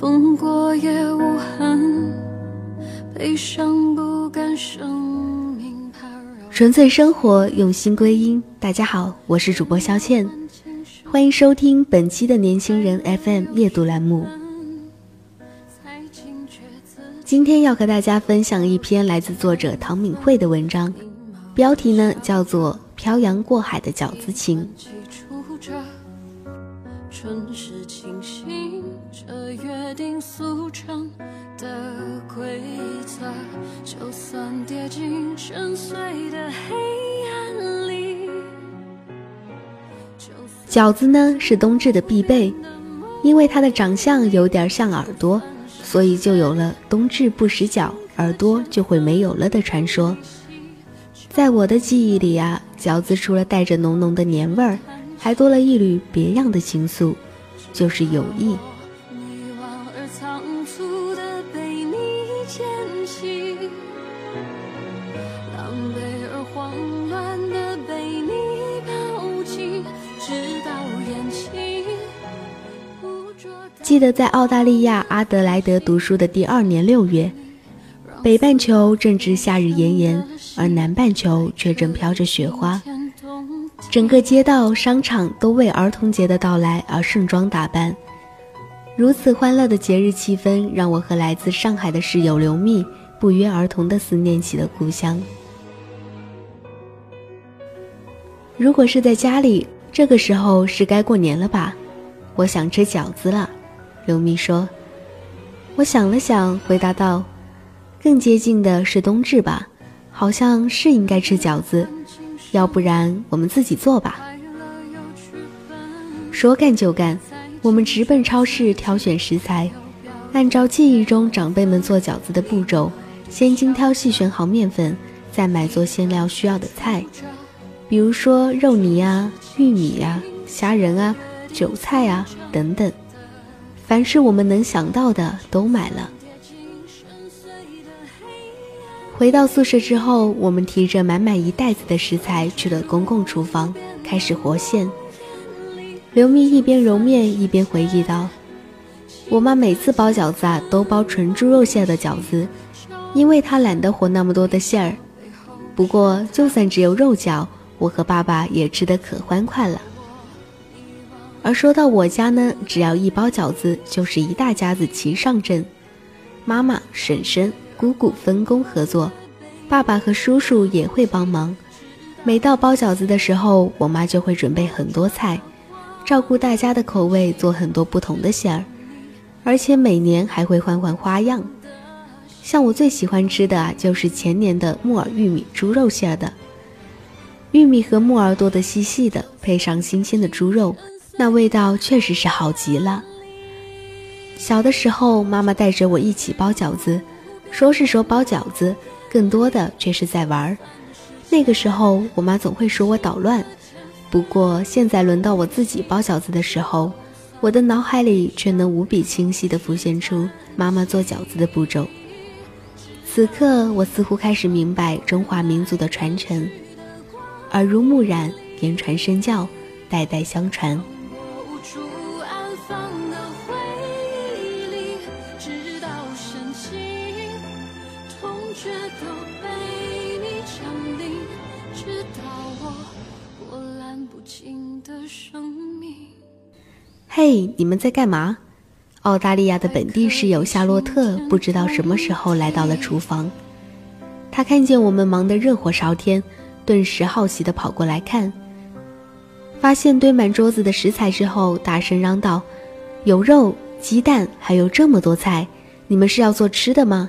风过也无痕，悲伤不甘生命怕扰。纯粹生活，用心归因。大家好，我是主播肖倩，欢迎收听本期的年轻人 FM 夜读栏目。今天要和大家分享一篇来自作者唐敏慧的文章，标题呢叫做《漂洋过海的饺子情》。春是清醒，这约定俗成的规则，就算跌进深邃的黑暗里，饺子呢是冬至的必备，因为它的长相有点像耳朵，所以就有了冬至不食饺，耳朵就会没有了的传说。在我的记忆里啊，饺子除了带着浓浓的年味儿，还多了一缕别样的情愫，就是友谊。记得在澳大利亚阿德莱德读书的第二年六月，北半球正值夏日炎炎，而南半球却正飘着雪花。整个街道、商场都为儿童节的到来而盛装打扮。如此欢乐的节日气氛，让我和来自上海的室友刘蜜不约而同地思念起了故乡。如果是在家里，这个时候是该过年了吧？我想吃饺子了。刘蜜说。我想了想，回答道：“更接近的是冬至吧？好像是应该吃饺子，要不然我们自己做吧。”，说干就干，我们直奔超市挑选食材，按照记忆中长辈们做饺子的步骤，先精挑细选好面粉，再买做馅料需要的菜，比如说肉泥啊、玉米呀、虾仁啊、韭菜啊等等，凡是我们能想到的都买了。回到宿舍之后，我们提着满满一袋子的食材去了公共厨房，开始和馅。刘蜜一边揉面一边回忆道：“我妈每次包饺子啊，都包纯猪肉馅的饺子，因为她懒得和那么多的馅儿。不过，就算只有肉饺，我和爸爸也吃得可欢快了。而说到我家呢，只要一包饺子，就是一大家子齐上阵，妈妈、婶婶、姑姑分工合作，爸爸和叔叔也会帮忙。每到包饺子的时候，我妈就会准备很多菜。”照顾大家的口味，做很多不同的馅儿，而且每年还会换换花样。像我最喜欢吃的，就是前年的木耳玉米猪肉馅儿的。玉米和木耳剁得细细的，配上新鲜的猪肉，那味道确实是好极了。小的时候，妈妈带着我一起包饺子，说是说包饺子，更多的却是在玩。那个时候，我妈总会说我捣乱。不过现在轮到我自己包饺子的时候，我的脑海里却能无比清晰地浮现出妈妈做饺子的步骤。此刻，我似乎开始明白中华民族的传承，耳濡目染，言传身教，代代相传。却都被你降临，直到我波澜不惊的生命。嘿，你们在干嘛？澳大利亚的本地室友夏洛特不知道什么时候来到了厨房，他看见我们忙得热火朝天，顿时好奇地跑过来看。发现堆满桌子的食材之后，大声嚷道：“有肉、鸡蛋，还有这么多菜，你们是要做吃的吗？”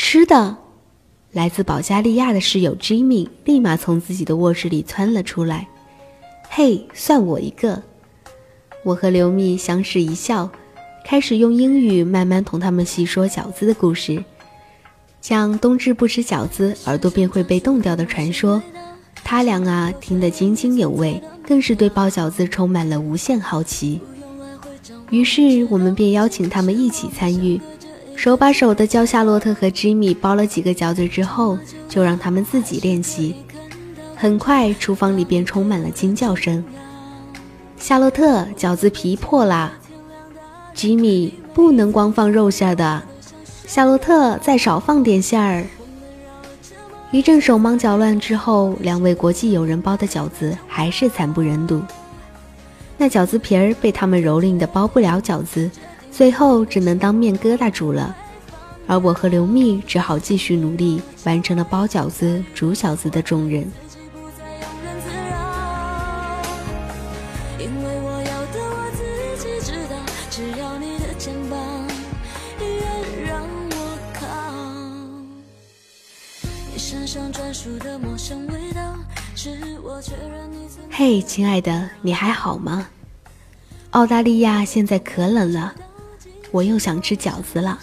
吃的，来自保加利亚的室友 Jimmy 立马从自己的卧室里窜了出来。“嘿，算我一个！”我和刘蜜相视一笑，开始用英语慢慢同他们细说饺子的故事，讲冬至不吃饺子耳朵便会被冻掉的传说。他俩啊，听得津津有味。更是对包饺子充满了无限好奇，于是我们便邀请他们一起参与，手把手的教夏洛特和吉米包了几个饺子之后，就让他们自己练习。很快，厨房里便充满了惊叫声：“夏洛特，饺子皮破啦！”“吉米，不能光放肉馅的。”“夏洛特，再少放点馅儿。”一阵手忙脚乱之后，两位国际友人包的饺子还是惨不忍睹。那饺子皮儿被他们蹂躏的包不了饺子，最后只能当面疙瘩煮了。而我和刘蜜只好继续努力，完成了包饺子、煮饺子的重任。嘿，亲爱的，你还好吗？澳大利亚现在可冷了，我又想吃饺子了。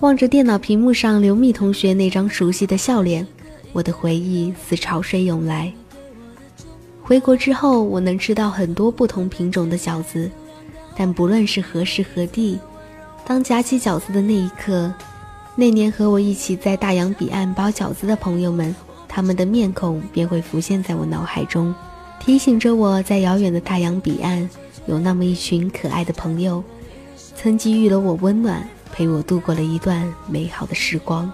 望着电脑屏幕上刘蜜同学那张熟悉的笑脸，我的回忆似潮水涌来。回国之后，我能吃到很多不同品种的饺子，但不论是何时何地，当夹起饺子的那一刻。那年和我一起在大洋彼岸包饺子的朋友们，他们的面孔便会浮现在我脑海中，提醒着我在遥远的大洋彼岸有那么一群可爱的朋友，曾给予了我温暖，陪我度过了一段美好的时光。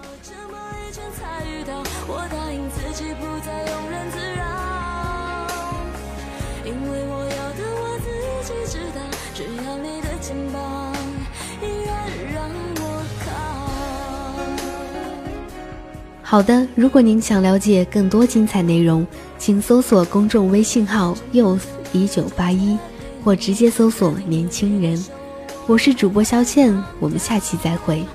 好的，如果您想了解更多精彩内容，请搜索公众微信号 youth 一九八一，或直接搜索年轻人。我是主播肖倩，我们下期再会。